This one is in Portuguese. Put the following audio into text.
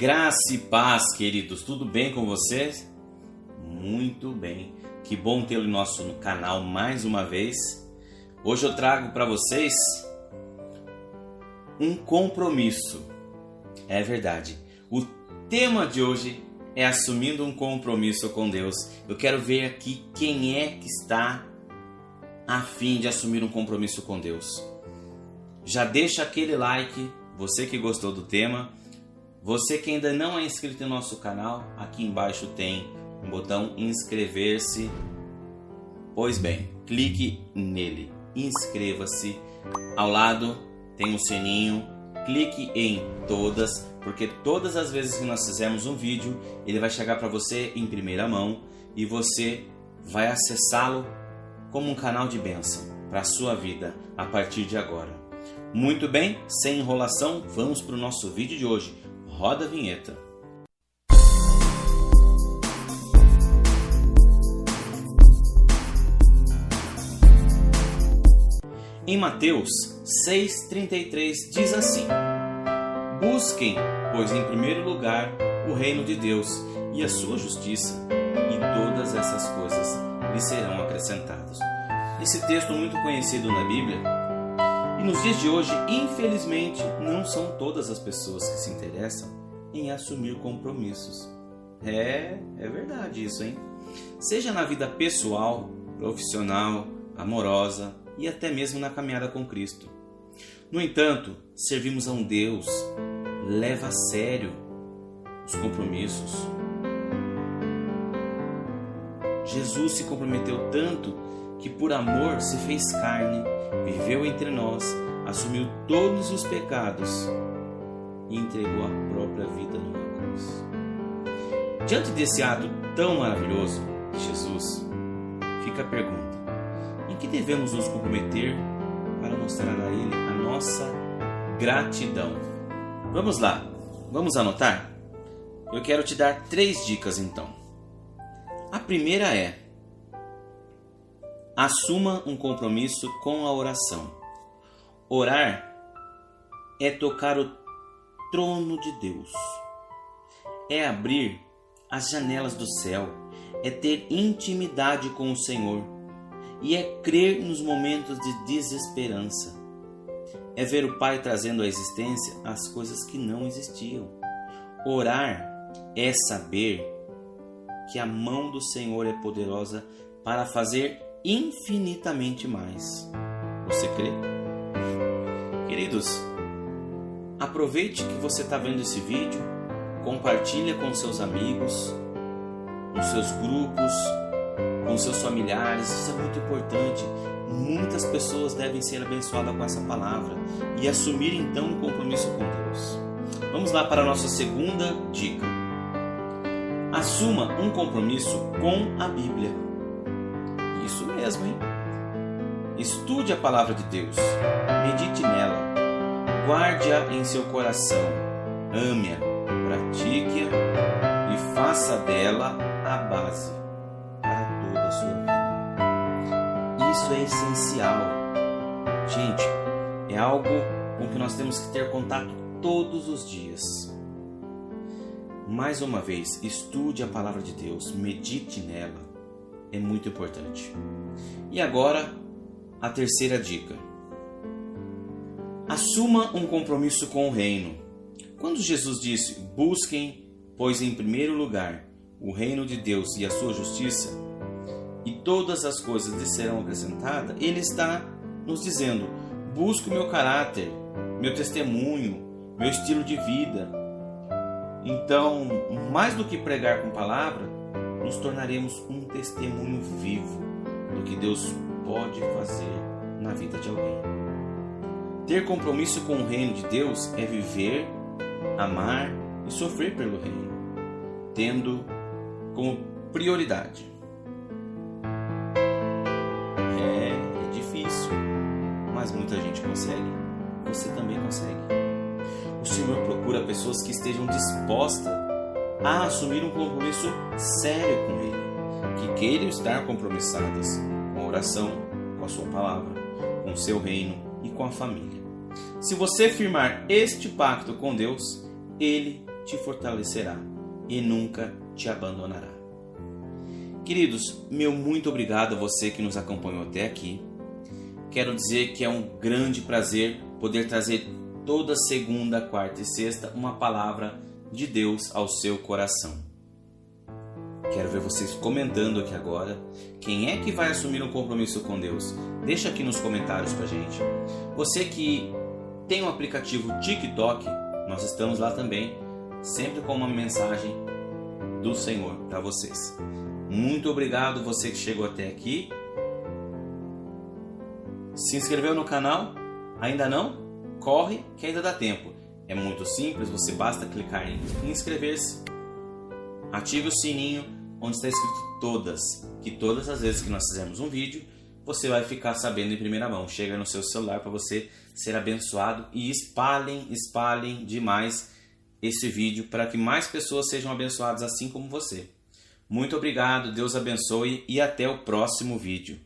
Graça e paz, queridos. Tudo bem com vocês? Muito bem. Que bom tê-lo em nosso canal mais uma vez. Hoje eu trago para vocês um compromisso. É verdade. O tema de hoje é assumindo um compromisso com Deus. Eu quero ver aqui quem é que está a fim de assumir um compromisso com Deus. Já deixa aquele like, você que gostou do tema você que ainda não é inscrito no nosso canal, aqui embaixo tem um botão inscrever-se. Pois bem, clique nele, inscreva-se. Ao lado tem um sininho, clique em todas, porque todas as vezes que nós fizermos um vídeo, ele vai chegar para você em primeira mão e você vai acessá-lo como um canal de bênção para a sua vida a partir de agora. Muito bem, sem enrolação, vamos para o nosso vídeo de hoje. Roda a vinheta. Em Mateus 6,33 diz assim: Busquem, pois, em primeiro lugar o reino de Deus e a sua justiça, e todas essas coisas lhe serão acrescentadas. Esse texto muito conhecido na Bíblia e nos dias de hoje, infelizmente, não são todas as pessoas que se interessam em assumir compromissos. É, é verdade isso, hein? Seja na vida pessoal, profissional, amorosa e até mesmo na caminhada com Cristo. No entanto, servimos a um Deus leva a sério os compromissos. Jesus se comprometeu tanto que por amor se fez carne viveu entre nós, assumiu todos os pecados e entregou a própria vida numa cruz. Diante desse ato tão maravilhoso de Jesus, fica a pergunta: em que devemos nos comprometer para mostrar a Ele a nossa gratidão? Vamos lá, vamos anotar? Eu quero te dar três dicas então. A primeira é: Assuma um compromisso com a oração. Orar é tocar o trono de Deus, é abrir as janelas do céu, é ter intimidade com o Senhor e é crer nos momentos de desesperança. É ver o Pai trazendo à existência as coisas que não existiam. Orar é saber que a mão do Senhor é poderosa para fazer infinitamente mais. Você crê? Queridos, aproveite que você está vendo esse vídeo, compartilha com seus amigos, nos seus grupos, com seus familiares. Isso é muito importante. Muitas pessoas devem ser abençoadas com essa palavra e assumir então um compromisso com Deus. Vamos lá para a nossa segunda dica. Assuma um compromisso com a Bíblia. Isso mesmo, hein? Estude a palavra de Deus, medite nela, guarde-a em seu coração, ame-a, pratique-a e faça dela a base para toda a sua vida. Isso é essencial. Gente, é algo com que nós temos que ter contato todos os dias. Mais uma vez, estude a palavra de Deus, medite nela, é muito importante. E agora, a terceira dica. Assuma um compromisso com o reino. Quando Jesus disse: Busquem, pois, em primeiro lugar o reino de Deus e a sua justiça, e todas as coisas lhe serão acrescentadas, ele está nos dizendo: busque o meu caráter, meu testemunho, meu estilo de vida. Então, mais do que pregar com palavra, nos tornaremos um testemunho vivo do que Deus pode fazer na vida de alguém. Ter compromisso com o reino de Deus é viver, amar e sofrer pelo reino, tendo como prioridade. É, é difícil, mas muita gente consegue. Você também consegue. O Senhor procura pessoas que estejam dispostas a assumir um compromisso sério com Ele, que queiram estar compromissadas com a oração, com a Sua palavra, com o seu reino e com a família. Se você firmar este pacto com Deus, Ele te fortalecerá e nunca te abandonará. Queridos, meu muito obrigado a você que nos acompanhou até aqui. Quero dizer que é um grande prazer poder trazer toda segunda, quarta e sexta uma palavra de Deus ao seu coração. Quero ver vocês comentando aqui agora. Quem é que vai assumir um compromisso com Deus? Deixa aqui nos comentários pra gente. Você que tem o um aplicativo TikTok, nós estamos lá também, sempre com uma mensagem do Senhor para vocês. Muito obrigado você que chegou até aqui. Se inscreveu no canal? Ainda não? Corre que ainda dá tempo. É muito simples, você basta clicar em inscrever-se, ative o sininho onde está escrito todas, que todas as vezes que nós fizermos um vídeo, você vai ficar sabendo em primeira mão. Chega no seu celular para você ser abençoado e espalhem, espalhem demais esse vídeo para que mais pessoas sejam abençoadas assim como você. Muito obrigado, Deus abençoe e até o próximo vídeo.